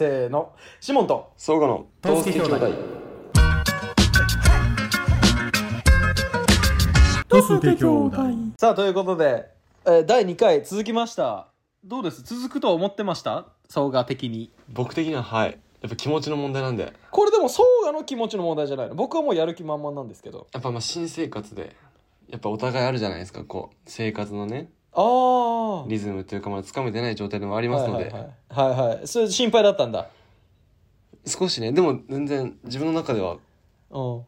せーの。シモンと。相互のトースケ兄弟。トスケ兄弟。さあということで、えー第2回続きました。どうです？続くとは思ってました？総賀的に。僕的にははい。やっぱ気持ちの問題なんで。これでも総賀の気持ちの問題じゃないの？僕はもうやる気満々なんですけど。やっぱまあ新生活でやっぱお互いあるじゃないですか。こう生活のねああリズムというかまだつかめてない状態でもありますので、はいはいはい、はいはい。それ心配だったんだ。少しね。でも全然自分の中では、うん。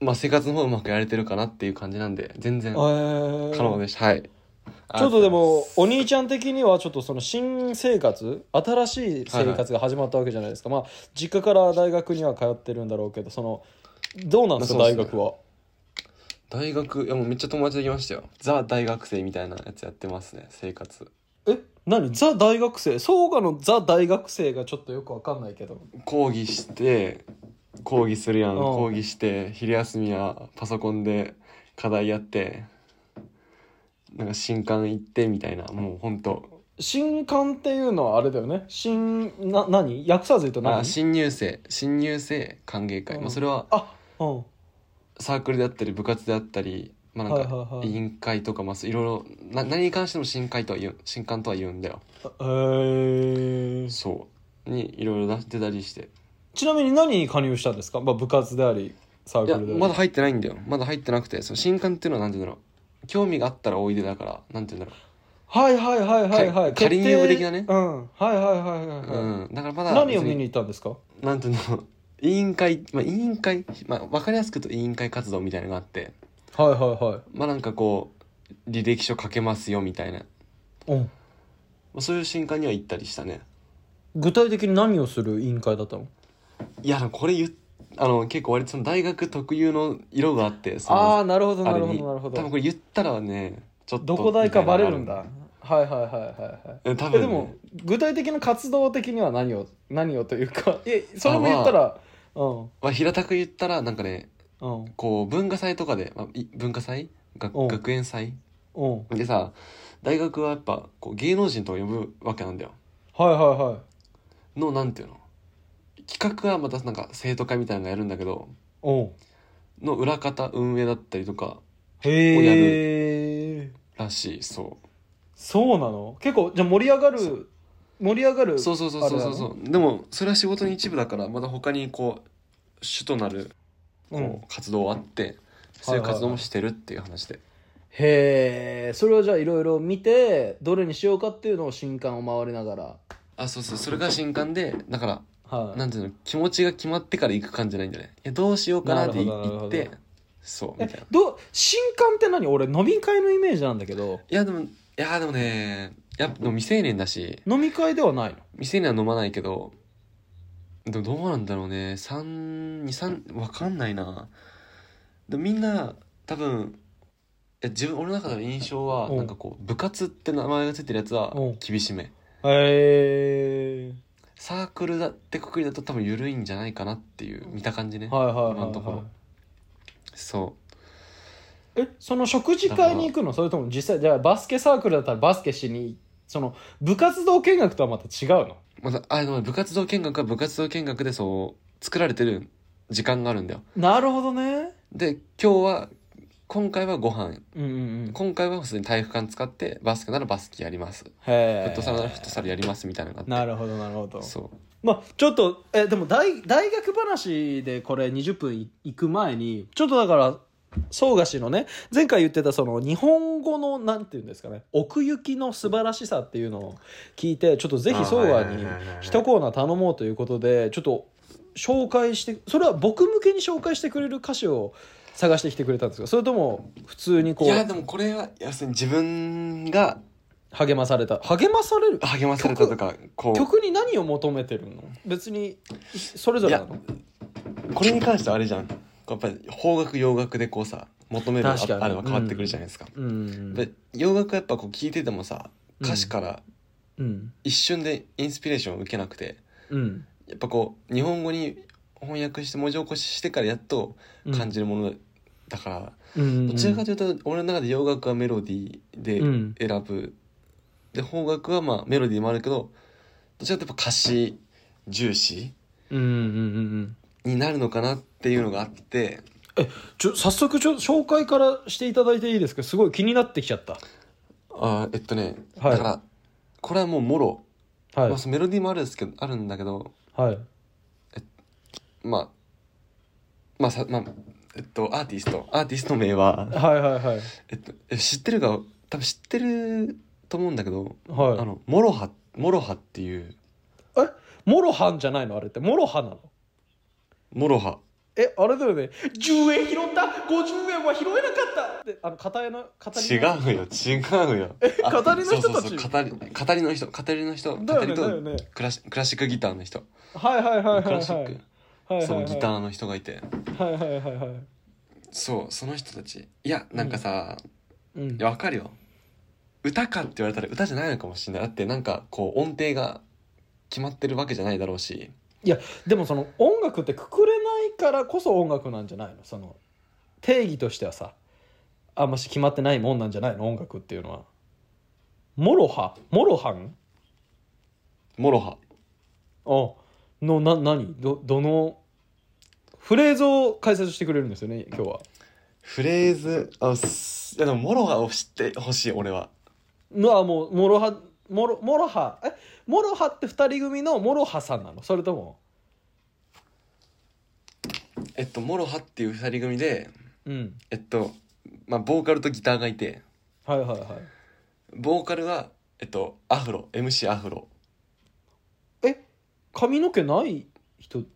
まあ、生活の方うまくやれてるかなっていう感じなんで全然えー。可能でした、はい。ちょっとでもお兄ちゃん的にはちょっとその新生活新しい生活が始まったわけじゃないですか、まあ実家から大学には通ってるんだろうけどそのどうなんですか、まあそうっすね。大学は？大学いやもうめっちゃ友達できましたよ。ザ大学生みたいなやつやってますね生活。え？何？ザ大学生？総合のザ大学生がちょっとよくわかんないけど。講義して講義するやん。うん。講義して昼休みはパソコンで課題やってなんか新刊行ってみたいな。もうほんと。新刊っていうのはあれだよね。新な何？訳さず言うと何？あ新入生。新入生歓迎会、うん。まあ、それはあうんサークルであったり部活であったりまあなんか委員会とかまあいろいろな何に関しても新会とは言う新刊とは言うんだよ。えー、そう。にいろいろ出たりして。ちなみに何に加入したんですか、まあ、部活でありサークルであり。まだ入ってないんだよ。まだ入ってなくてその新刊っていうのはなんていうんだろう。興味があったらおいでだからなんていうんだろはいはいはいはいはい。か仮入部的なね。うん。はいはいはいはい、う、はい。うん、だからまだ別何を見に行ったんですか？なんていうの委員会、まあ、委員会、まあ、分かりやすく言うと委員会活動みたいなのがあって。はいはいはい。まあなんかこう履歴書書けますよみたいな、まうん。あ、そういう新刊には行ったりしたね。具体的に何をする委員会だったの？いやこれ言っあの結構割とその大学特有の色があってそのああなるほどなるほどなるほど。多分これ言ったらねちょっとどこ大かバレるんだ。はいはいはいはいはいえ多分。ねえでも具体的な活動的には何を何をというかえそれも言ったらうん。まあ、平たく言ったらなんかねうん。こう文化祭とかで、まあ、い文化祭？がうん。学園祭？うん。でさ大学はやっぱこう芸能人とか呼ぶわけなんだよ。はいはいはい。のなんていうの？企画はまたなんか生徒会みたいなのがやるんだけどうん。の裏方運営だったりとかへえらしいそそうなの？結構じゃあ盛り上がる盛り上がるうそうそうそうそう。そうそうでもそれは仕事の一部だからまだ他にこう主となるこう、うん活動あってそういう活動もしてるっていう話で、へえそれをじゃあいろいろ見てどれにしようかっていうのを新刊を回りながら。あそうそう。それが新刊でだからはい。なんていうの気持ちが決まってから行く感じじゃないんだねい？やどうしようかなってなるほどなるほど。言ってそうみたいな。えどう新刊って何？俺飲み会のイメージなんだけど。いやでもいやでもねやっぱでも未成年だし。飲み会ではないの？未成年は飲まないけど。でもどうなんだろうね。323わかんないな。でもみんな多分いや自分俺の中での印象はう。んなんかこう部活って名前がついてるやつはう。ん厳しめ。へえサークルだってくくりだと多分緩いんじゃないかなっていう見た感じね。はいはいはい、今のところ。はそい、えその食事会に行くの？それとも実際じゃあバスケサークルだったらバスケしにその部活動見学とはまた違うの？うまたあでも部活動見学は部活動見学でそう作られてる時間があるんだよ。なるほどね。で今日は今回はご飯。うんうんうん。今回は普通に体育館使ってバスケならバスケやります。フットサルならフットサルやりますみたいなのがあって。なるほどなるほど。そう。まあちょっとえでも大大学話でこれ20分い行く前にちょっとだから総賀氏のね前回言ってたその日本語のなんていうんですかね奥行きの素晴らしさっていうのを聞いてちょっとぜひ総賀に一コーナー頼もうということでちょっと紹介してそれは僕向けに紹介してくれる歌詞を探してきてくれたんですかそれとも普通にこいやでうもこれは要するに自分が励まされた。励まされる？励まされたとかこう。曲に何を求めてるの？別にそれぞれなの？これに関してはあれじゃんやっぱり邦楽洋楽でこうさ求めるあれは変わってくるじゃないですか、うん。で洋楽はやっぱこう聞いててもさ歌詞からうん。一瞬でインスピレーションを受けなくてうん。やっぱこう日本語に翻訳して文字起こししてからやっと感じるものだから、うん。どちらかというと俺の中で洋楽はメロディーでうん。選ぶ、で邦楽はまあメロディーもあるけどどちらかというと歌詞重視。うんうんうんうんになるのかなっていうのがあって。ちょ早速ちょ紹介からしていただいていいですか？すごい気になってきちゃった。あーえっとね、はい。だからこれはもうもろ、はい。まあ、メロディーもあるんですけどあるんだけどはい。まあまあさまあえっとアーティスト。アーティスト名ははいはいはい。えっとえ知ってるか多分知ってると思うんだけど、はい。あのモロハモロハっていう。え？モロハンじゃないの？あれって。モロハなの？モロハえあれだよね。10円拾った？50円は拾えなかった。ってあの語りの語り違のうよ。違うよ。あ語りの人たち？そうそうそう。語り語りの人。語りの人。だよね語りとだよね。クラシクラシックギターの人。はいはいはいはいはいクラシック。はいはいそうギターーの人がいて。はいはいはいはいそうその人たち。いやなんかさ、うん。いやわかるよ。歌かって言われたら歌じゃないのかもしれない。だってなんかこう音程が決まってるわけじゃないだろうしいやでもその音楽ってくくれないからこそ音楽なんじゃないの？その定義としてはさ。あんまし決まってないもんなんじゃないの？音楽っていうのは。モロハモロハンモロハあのな何？どどの？フレーズを解説してくれるんですよね今日は。フレーズあすいやでもモロハを知ってほしい俺は。のはもうモロハモロモロハえ？モロハって二人組のモロハさんなの？それとも？えっとモロハっていう二人組でうん。えっとまあボーカルとギターがいて。はいはいはい。ボーカルはえっとアフロ MC アフロ。え？髪の毛ない人？い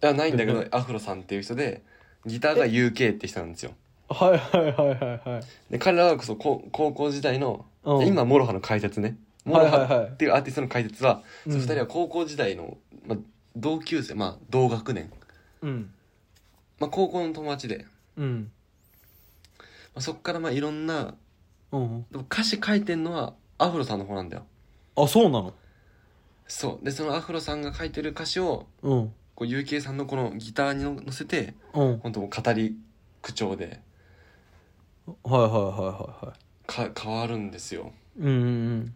やないんだけどえアフロさんっていう人でギターが UK って人なんですよ。はいはいはいはいはい。で彼らはそ高高校時代のうん。今モロハの解説ねモロはいはいはいハっていうアーティストの解説は、うんその二人は高校時代の、まあ、同級生まあ同学年、うん。まあ、高校の友達で、うん。まあ、そっからまあいろんなうんでも歌詞書いてんのはアフロさんの方なんだよ。あそうなの？そう。でそのアフロさんが書いてる歌詞をうん。こう UK さんのこのギターに乗せてうん。本当もう語り口調で。はいはいはいはいはい。か変わるんですよ。うんうんうん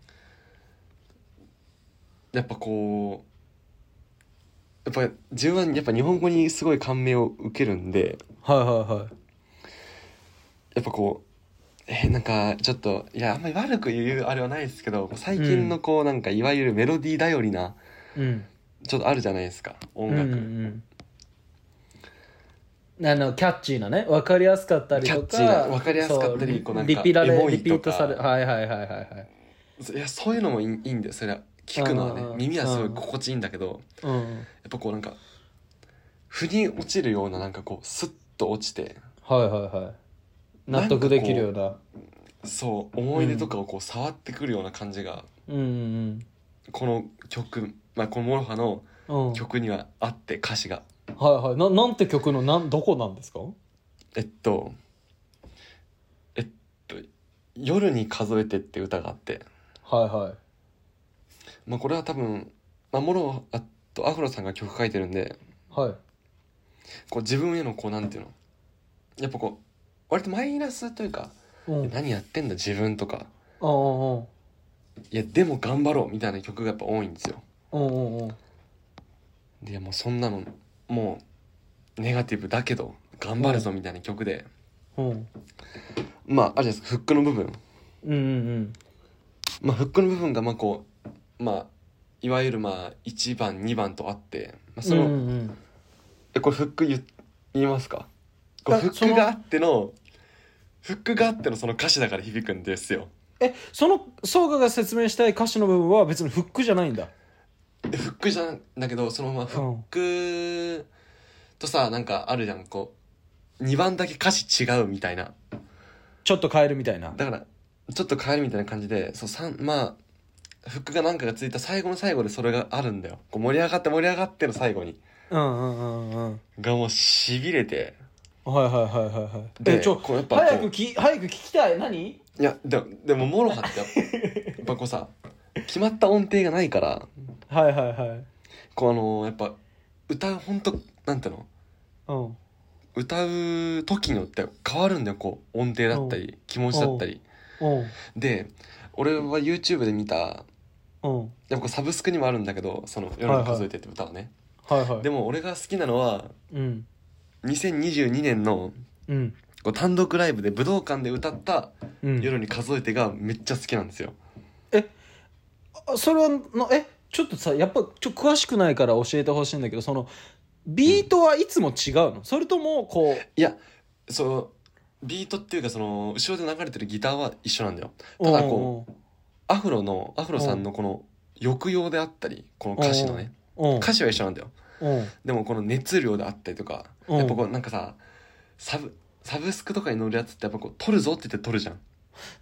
やっぱこうやっぱ自分はやっぱ日本語にすごい感銘を受けるんではいはいはい。やっぱこうえなんかちょっといやあんまり悪く言うあれはないですけど最近のこうなんかいわゆるメロディー頼りなうん。ちょっとあるじゃないですか音楽、うんうんうん。あのキャッチーなね分かりやすかったりとかキャッチーな分かりやすかったりこうなんかリピられリピートされはいはいはいはいはい。いやそういうのもいいいいんだよそれは聞くのはねうん耳はすごい心地いいんだけどうん。やっぱこうなんか腑に落ちるようななんかこうスッと落ちてはいはいはい。納得できるような。そう思い出とかをこう触ってくるような感じが、うんうんこの曲、まあ、このモロハのうんうん。曲にはあって歌詞が。はいはい。ななんて曲のなんどこなんですか？えっとえっと「夜に数えて」って歌があって、はいはいまあ、これは多分、まあ、モロあとアフロさんが曲書いてるんではい。こう自分へのこうなんていうのやっぱこう割とマイナスというかうん。何やってんだ自分とか。うんうんいやでも頑張ろうみたいな曲がやっぱ多いんですよ。うんうんうん。でもうそんなのもうネガティブだけど頑張るぞみたいな曲で、うん。まああるじゃないです。かフックの部分。うんうん。まあフックの部分がまあこうまあいわゆるまあ1番2番とあって、まあ、その、うん。うんうんえこれフック言言いますか？これあフックがあってのフックがあってのその歌詞だから響くんですよ。えその総賀が説明したい歌詞の部分は別にフックじゃないんだ。でフックじゃんだけどそのままフックとさなんかあるじゃんこう2番だけ歌詞違うみたいな。ちょっと変えるみたいな。だからちょっと変えるみたいな感じでそうさんまあフックが何かがついた最後の最後でそれがあるんだよ。こう盛り上がって盛り上がっての最後に。うんうんうんうんがもうしびれて。はいはいはいはいはい。でえちょこうやっぱこう早くき早く聞きたい。何？いやででもモロハってやっぱやっぱこうさ決まった音程がないから。はいはいはい。こうあのやっぱ歌う本当なんていうの？うん。歌う時によって変わるんだよ。こう音程だったり気持ちだったり。うん。で俺は YouTube で見たうん。でもこれサブスクにもあるんだけど「その夜に数えて」って歌はね、はいはい。でも俺が好きなのはうん。2022年のうん。こう単独ライブで武道館で歌った「うん。夜に数えて」がめっちゃ好きなんですよ。あそれはのえちょっとさやっぱちょっと詳しくないから教えてほしいんだけどそのビートはいつも違うの、それともこういやそのビートっていうかその後ろで流れてるギターは一緒なんだよ。ただこうアフロのアフロさんのこの抑揚であったりこの歌詞のね。うん。歌詞は一緒なんだよ。うん。でもこの熱量であったりとかうん。やっぱこうなんかさサブサブスクとかに乗るやつってやっぱこう撮るぞって言って撮るじゃん。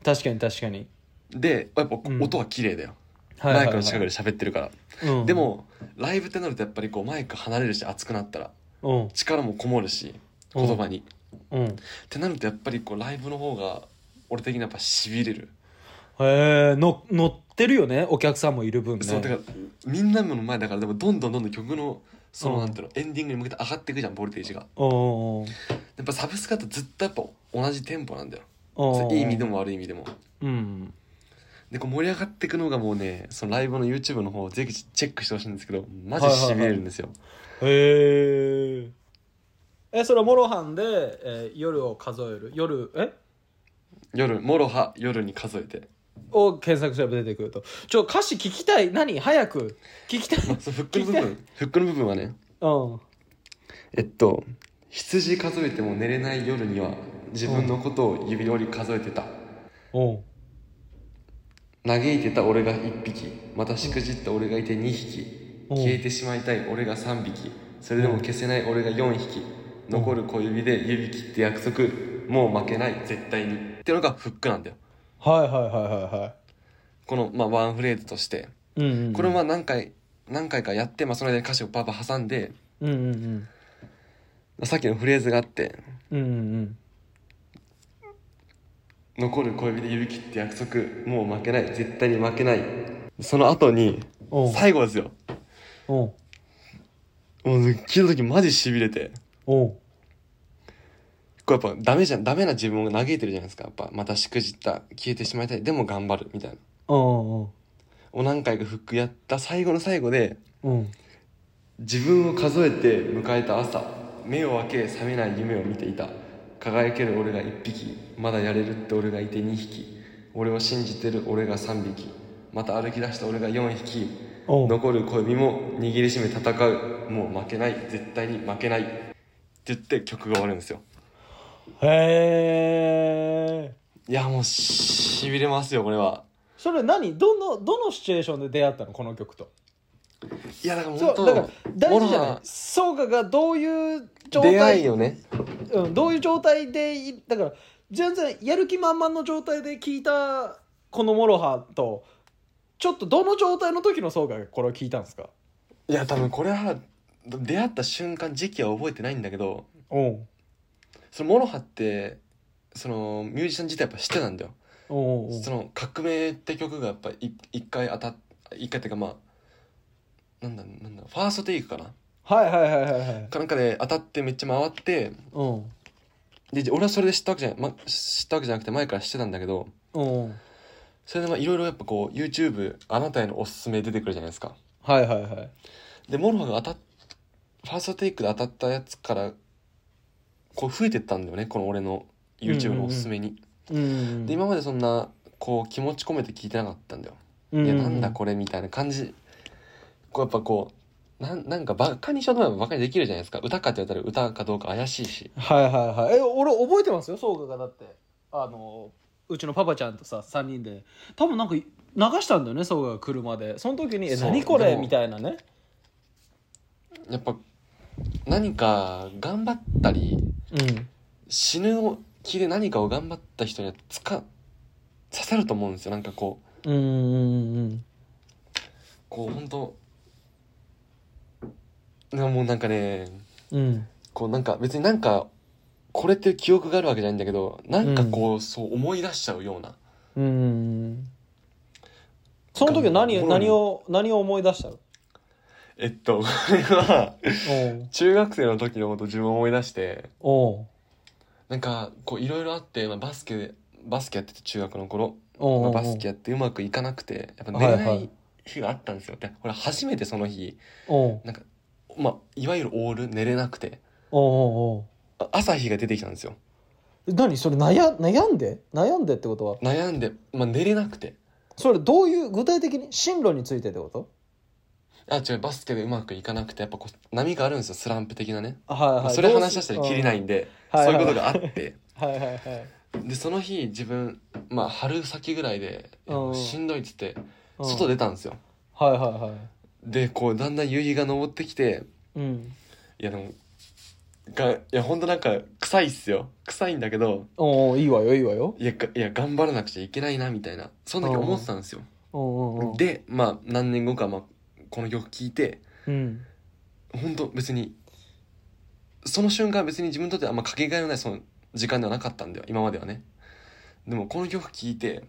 確かに確かに、でやっぱうん。音は綺麗だよ、マイクの近くで喋ってるから、うん。でもライブってなるとやっぱりこうマイク離れるし熱くなったらうん。力もこもるし言葉に、うん。ってなるとやっぱりこうライブの方が俺的にやっぱしびれる、へえの乗ってるよねお客さんもいる分ね。そうだからみんなの前だからでもどんどんどんどん曲のそのうんなんていうのエンディングに向けて上がっていくじゃんボルテージが。うんうんやっぱサブスクだとずっとやっぱ同じテンポなんだよ。うん。いい意味でも悪い意味でも。うん。でこう盛り上がっていくのがもうねそのライブの YouTube の方ぜひチェックしてほしいんですけどマジしびれるんですよ、へええそれはモロハンで、えー夜を数える？夜え？夜もろは夜に数えてを検索すれば出てくると。ちょ歌詞聞きたい。何？早く。聞きたい。フックの部分。フックの部分はね。うん。えっと羊数えても寝れない夜には自分のことを指折り数えてた。うん。嘆いてた俺が1匹。またしくじった俺がいて2匹。うん。消えてしまいたい俺が3匹。それでも消せない俺が4匹。残る小指で指切って約束。もう負けない。絶対に。っていうのがフックなんだよはいはいはいはいはこの、まあ、ワンフレーズとして。いうんうん。これもまあ何回何回かやって、まあ、その間に歌詞をパパ挟んで。うんうんうん。さっきのフレーズがあって。うんうん残る小指で指切って約束。もう負けない。絶対に負けない。その後にう。ん最後ですよ。う。んもう聞いた時マジしびれて。う。んやっぱダメじゃんダメな自分を嘆いてるじゃないですか。やっぱまたしくじった消えてしまいたい。でも頑張るみたいな。うんを何回かフックやった最後の最後でうん。自分を数えて迎えた朝目を開け覚めない夢を見ていた。輝ける俺が1匹まだやれるって俺がいて2匹。俺を信じてる俺が3匹。また歩き出した俺が4匹。うん。残る小指も握りしめ戦う。もう負けない。絶対に負けない。って言って曲が終わるんですよへえいやもうしびれますよこれは。それ何？どのどのシチュエーションで出会ったの？この曲と。いやだから本当そうだから大事じゃない？そうかがどういう状態？出会いよね。うん、どういう状態でいだから全然やる気満々の状態で聞いたこのモロハとちょっとどの状態の時のそうがこれを聞いたんですか？いや多分これは出会った瞬間時期は覚えてないんだけどおうそのモロハってそのミュージシャン自体やっぱ知ってたんだよ。おうおうその「革命」って曲がやっぱい一回当たっ一回っていうかまあなんだなんだファーストテイクかな？はいはいはいはいはい。かなんかで当たってめっちゃ回ってうん。で俺はそれで知ったわけじゃない、ま、知ったわけじゃなくて前から知ってたんだけどうん。それでまあいろいろやっぱこう YouTube あなたへのおすすめ出てくるじゃないですか。はいはいはい。でモロハが当たっファーストテイクで当たったやつからこう増えてったんだよねこの俺の YouTube のおすすめに、うんで今までそんなこう気持ち込めて聞いてなかったんだよ、うんいやなんだこれみたいな感じ。こうやっぱこうなんなんかバカにしようと思えばバカにできるじゃないですか。歌かって言われたら歌かどうか怪しいし。はいはいはい。え俺覚えてますよ？そうがだって。あのうちのパパちゃんとさ3人で。多分なんか流したんだよねそうが車で。その時に「え何これ?」みたいなね。やっぱ何か頑張ったりうん。死ぬ気で何かを頑張った人にはつか刺さると思うんですよ。なんかこう。うんうんうんこう本当なもうなんかねうん。こうなんか別になんかこれって記憶があるわけじゃないんだけどなんかこう、そう思い出しちゃうような。うんうんその時は何うん何を何を思い出したの？えっとこれは中学生の時のこと自分を思い出してなんかこういろいろあって、まあ、バスケバスケやってて中学の頃、まあ、バスケやってうまくいかなくてやっぱ寝れない。はいはい日があったんですよ。でこれ初めてその日なんかまあいわゆるオール寝れなくて。朝日が出てきたんですよ。何？それ悩悩んで？悩んでってことは？悩んで、まあ、寝れなくて。それどういう具体的に進路についてってこと？あ違うバスケでうまくいかなくてやっぱこう波があるんですよスランプ的なね、はいはい。それ話し出したらきりないんで、うん。そういうことがあって。はいはいはい。でその日自分まあ春先ぐらいでしんどいっつってうん。外出たんですよ、はいはいはい。でこうだんだん夕日が昇ってきてうん。いやでもがいやほんとなんか臭いっすよ。臭いんだけどおおいいわよいいわよ。いやがいや頑張らなくちゃいけないなみたいな。そんだけ思ってたんですよ。でまあ何年後か、まあ、この曲聴いてうん。本当別にその瞬間は別に自分にとってあんまかけがえのないその時間ではなかったんだよ今まではね。でもこの曲聴いて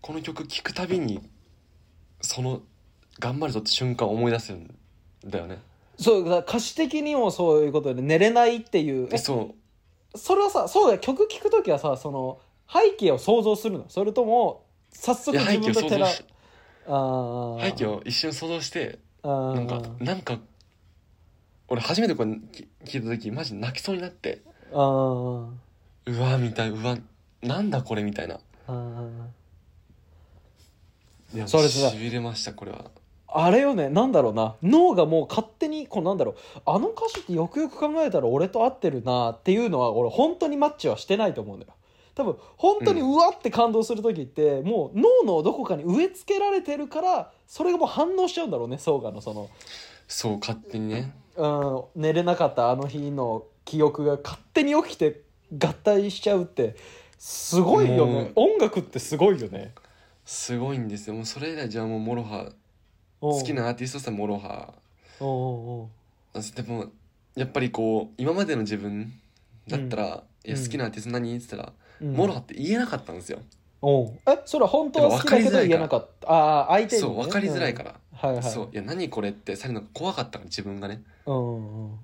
この曲聴くたびにその頑張るぞって瞬間を思い出すんだよね。そうだから歌詞的にもそういうことで寝れないっていう。えそう。それはさそうだよ。曲聴く時はさその背景を想像するの。それとも早い速や背景を自分で照ら想像しあー。背景を一瞬想像してなんかなんか俺初めてこれき聞いた時マジ泣きそうになって。うわみたいうわなんだこれみたいな。それさしびれましたこれは。あれよねなんだろうな。脳がもう勝手にこうなんだろう。あの歌詞ってよくよく考えたら俺と合ってるなっていうのは俺本当にマッチはしてないと思うんだよ多分本当にうわって感動する時って、もう脳のどこかに植え付けられてるからそれがもう反応しちゃうんだろうねソーガのその、そう勝手にね。うん、寝れなかったあの日の記憶が勝手に起きて合体しちゃうってすごいよね。音楽ってすごいよね。すごいんですよ。もうそれ以来じゃあもうモロハ好きなアーティストさんモロハおうおうおう。でもやっぱりこう今までの自分だったら「いやうん好きなアーティスト何?」って言ったら、うん。モロハって言えなかったんですよ。おう。えそれは本当は好きだけど言えなかった？ああ相手に、ね、そう分かりづらいから、うんはいはい。そう。いや何これってされるのが怖かったから自分がね。うんうん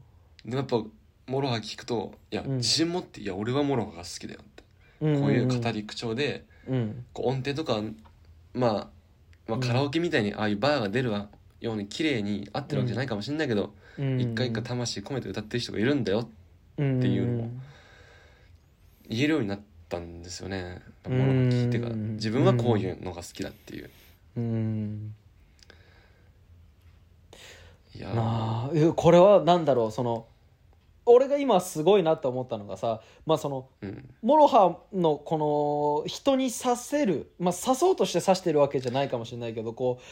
でもやっぱモロハ聞くといや、うん。自信持って「いや俺はモロハが好きだよ」って、うんこういう語り口調でうん。こう音程とかまあ、まあ、うん。カラオケみたいにああいうバーが出るように綺麗に合ってるわけじゃないかもしれないけど、うん。一回一回魂込めて歌ってる人がいるんだよっていうのも言えるようになったんですよね。モロハ聞いてから。うん。自分はこういうのが好きだっていう。うん。いやー。なあ。これはなんだろう？その俺が今すごいなって思ったのがさまあそのうん。モロハのこの人にさせるまあ刺そうとして刺してるわけじゃないかもしれないけどこう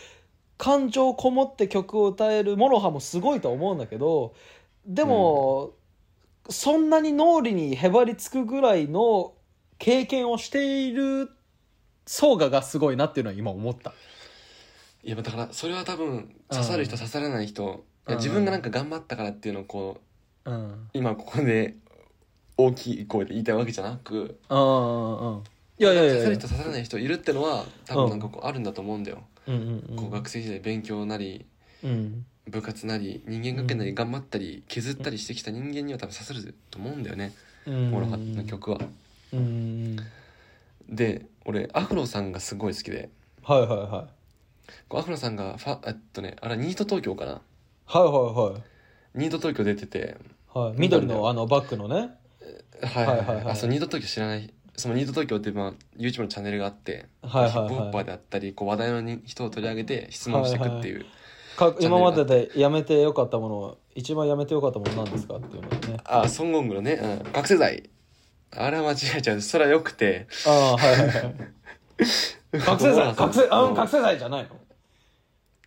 感情こもって曲を歌えるモロハもすごいと思うんだけどでも、そんなに脳裏にへばりつくぐらいの経験をしているソーガがすごいなっていうのは今思った。いやだからそれは多分刺さる人うん刺さらない人い自分がなんか頑張ったからっていうのをこううん。今ここで大きい声で言いたいわけじゃなくうんうん。うんいやいやいや。刺さる人刺さらない人いるってのは多分なんかこうあるんだと思うんだよ、うん。うんうんこう学生時代勉強なりうん。部活なり人間関係なり頑張ったり削ったりしてきた人間には多分刺さると思うんだよね、うん。モロハの曲は。うんで俺アフロさんがすごい好きで。はいはいはい。こうアフロさんがファえっとねあれニート東京かな。はいはいニート東京出てて。はい。はい緑のあのバッグのね。はいはいはい。はいあそうニート東京知らない。そのニート東京ってまあ YouTube のチャンネルがあって、はいはいはい。ヒップホッパーであったりこう話題のに人を取り上げて質問していくっていう、かチャンネルが今まででやめてよかったもの一番やめてよかったものなんですかっていうのね。あソン・ゴングのね、うん、覚醒剤あれは間違えちゃう。それはよくて。ああはいはいはい。覚醒剤？覚醒あうん。覚醒剤じゃない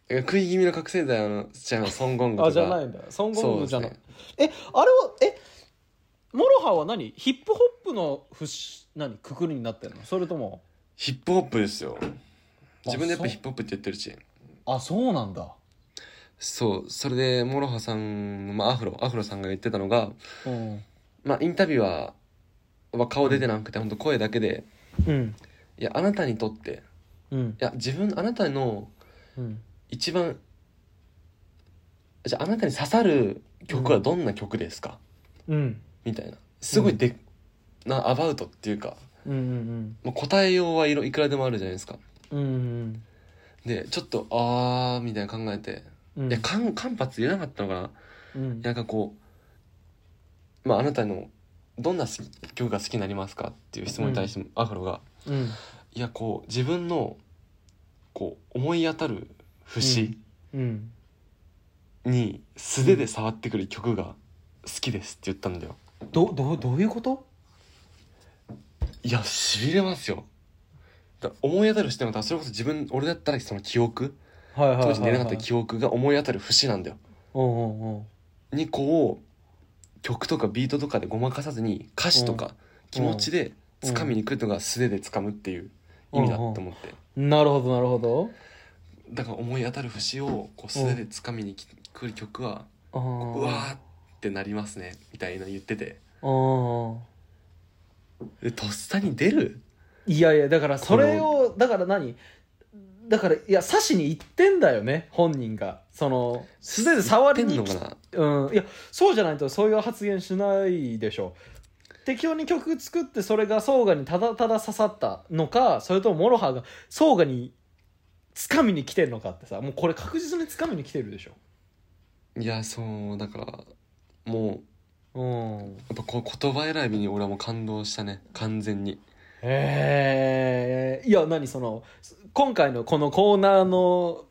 食い気味の覚醒剤あのじゃあソン・ゴングとか。のあじゃないんだ。ソン・ゴングじゃない、そうえあれはえモロハは何？ヒップホップの節何？くくりになってるの？それとも？ヒップホップですよ。自分でやっぱヒップホップって言ってるし。あそうなんだ。そう。それでモロハさんの、まあ、アフロアフロさんが言ってたのが、うん。まあ、インタビュアーは顔出てなくて本当声だけで。うん「いやあなたにとって。うん。いや自分あなたのうん。一番じゃああなたに刺さる曲はどんな曲ですか?うん。みたいな。すごいで、なアバウトっていうか。うんうんもう答えようはいろいくらでもあるじゃないですか。うんうんでちょっとあーみたいな考えて、うん。いや間間髪入れなかったのかな？うん。なんかこうまああなたのどんな曲が好きになりますかっていう質問に対してアフロが、うん。いやこう自分のこう思い当たる節うん。に素手で触ってくる曲が好きですって言ったんだよ。どどどういうこと？いやしびれますよ。だ思い当たる視点はそれこそ自分俺だったらその記憶はいはい当時寝れなかった記憶が思い当たる節なんだよ。うんうんうん。にこう曲とかビートとかでごまかさずに歌詞とか気持ちで掴みに来るのが素手で掴むっていう意味だと思って。なるほどなるほど。だから思い当たる節をこう素手で掴みに来来る曲はあーうわーってなりますねみたいな言ってて。あーえとっさに出る？いやいやだからそれをだから何？だからいや刺しに行ってんだよね本人が。その素手で触りに言ってんのかな？うん。いやそうじゃないとそういう発言しないでしょ。適当に曲作ってそれがソーガにただただ刺さったのかそれともモロハがソーガに掴みに来てるのかってさもうこれ確実に掴みに来てるでしょ。いやそうだからもうん。うやっぱこう言葉選びに俺はもう感動したね完全にへえいや何その今回のこのコーナーの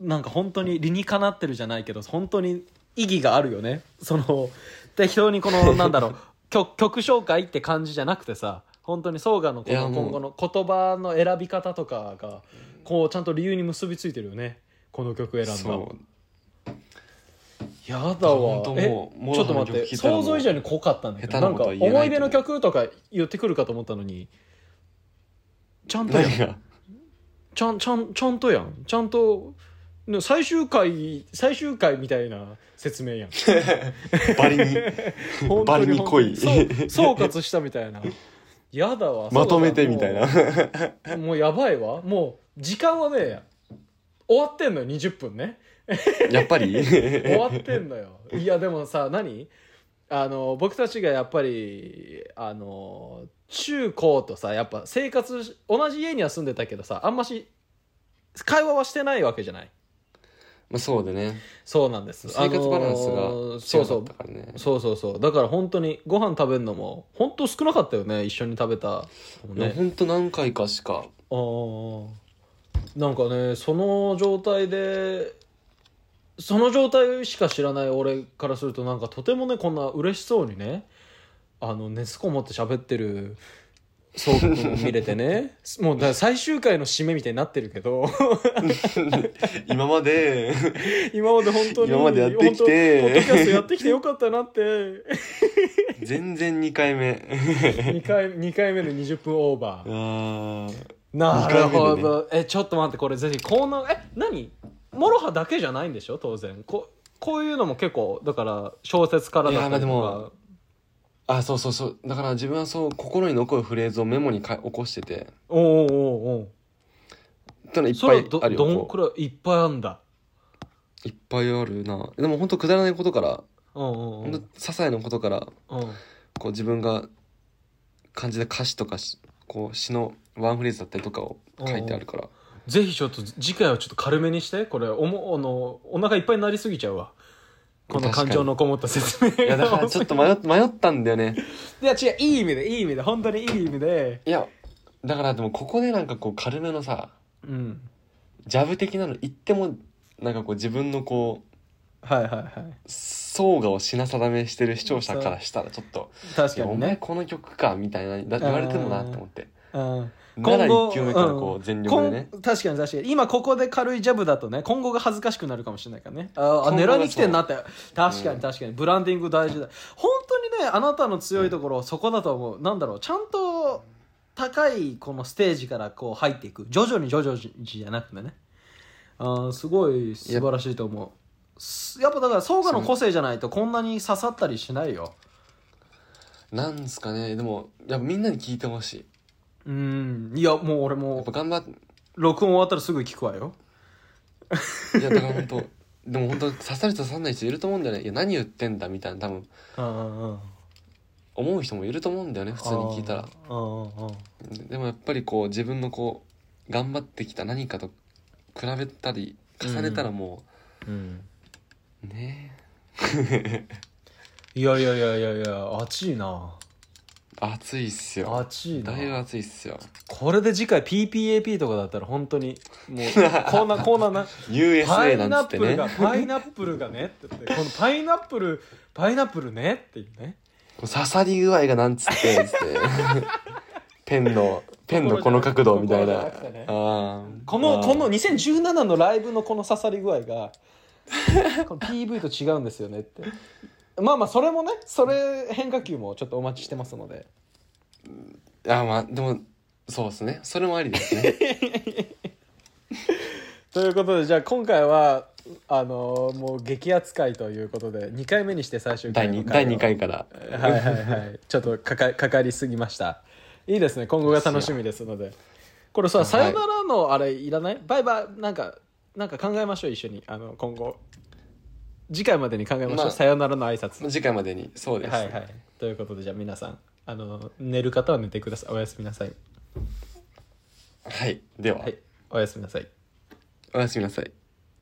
なんか本当に理にかなってるじゃないけど本当に意義があるよね。その適当にこの なんだろう曲曲紹介って感じじゃなくてさ本当にソーガのこの今後の言葉の選び方とかがこう。ちゃんと理由に結びついてるよねこの曲選んだやだわ。えちょっと待って想像以上に濃かったんだけどなんことは言えないと思い出の曲とか言ってくるかと思ったのにちゃんとやん。ちゃんちゃんちゃんとやん。ちゃんとね最終回最終回みたいな説明やん。バリに。バリに濃い。総括したみたいな。やだわまとめてみたいな。なもうやばいわ。もう時間はね終わってんのよ20分ね やっぱり？終わってんのよ。いやでもさ何？あの僕たちがやっぱりあの中高とさやっぱ生活し同じ家には住んでたけどさあんまし会話はしてないわけじゃない？まあそうでね。そうなんです。生活バランスあのがそうそうったからね。そうそう。そうだから本当にご飯食べるのも本当少なかったよね一緒に食べたね。ほんと何回かしか。あー。なんかねその状態でその状態しか知らない俺からするとなんかとてもねこんな嬉しそうにねあの熱こもって喋ってるそうを見れてね。もうだ最終回の締めみたいになってるけど。今まで。今まで本当に今までやってきて。ポッドキャストやってきてよかったなって。全然2回目。2回 ,2 回目で20分オーバあー。ーなるほ二ど、えちょっと待ってこれぜひコーナーえ何？モロハだけじゃないんでしょ？当然。ここういうのも結構だから小説からだったりとか。あそうそうそう。だから自分はそう心に残るフレーズをメモにか起こしてて。おうおうおう。おうただいっそぱいあるよこんくらいいっぱいあんだ？ういっぱいあるな。でも本当くだらないことからほうんん。と些細なことからうん。こう自分が感じた歌詞とかしこう詩のワンフレーズだったりとかを書いてあるからぜひちょっと次回はちょっと軽めにしてこれおもあのお腹いっぱいになりすぎちゃうわ。この感情のこもった説明いやだからちょっと迷っ迷ったんだよね。いや違ういい意味でいい意味で。本当にいい意味でいやだからでもここでなんかこう軽めのさうん。ジャブ的なの言ってもなんかこう自分のこうはいはいはい。相我を品定めしてる視聴者からしたらちょっと「いやお前確かにねこの曲か」みたいなだ言われてもなと思って今後1球目からこう全力でね。今確かに確かに。今ここで軽いジャブだとね今後が恥ずかしくなるかもしれないからね。ああ狙いに来てんなって。確かうん。に確かに。ブランディング大事だ。本当にねあなたの強いところそこだと思う。なんだろうちゃんと高いこのステージからこう入っていく。徐々に徐々にじゃなくてね。あーすごい素晴らしいと思う。すやっぱだから相我の個性じゃないとこんなに刺さったりしないよ。なんすかね。でもやっぱみんなに聞いてほしいうん。いやもう俺やもっぱ頑張って録音終わったらすぐ聞くわよ。いやだから本当でも本当刺さる人刺さんない人いると思うんだよね。いや何言ってんだみたいな多分。うんうんうん思う人もいると思うんだよね普通に聞いたら。うんうんうんでもやっぱりこう自分のこう頑張ってきた何かと比べたり重ねたらもう。ん。う、ね いやいやいやいやいや熱いな暑いっすよ。熱いな。だいぶ暑いっすよ。これで次回 PPAP とかだったら本当にもうコーナーコーナーなパ USA なんつってね。ップルがパイナップルがねって言ってこのパイナップルパイナップルねっていうね。刺さり具合がなんつってつって。ペンのペンのこの角度みたいな、とこのこの2017のライブのこの刺さり具合がこの PV と違うんですよねってまあまあそれもねそれ変化球もちょっとお待ちしてますので。あまあでもそうですね。それもありですね。ということでじゃあ今回はあのーもう激アツ回ということで2回目にして最終第回の 2, 第を2回から。はいはいはい。ちょっとかかかかりすぎました。いいですね。今後が楽しみですので。これさ「さよなら」のあれいらない？バイバイ。なんかなんか考えましょう一緒に。あの今後次回までに考えましょう、まあさよならの挨拶。次回までに。そうです、はいはい。ということでじゃあ皆さんあの寝る方は寝てください。おやすみなさい。はい、では、はい。おやすみなさい。おやすみなさい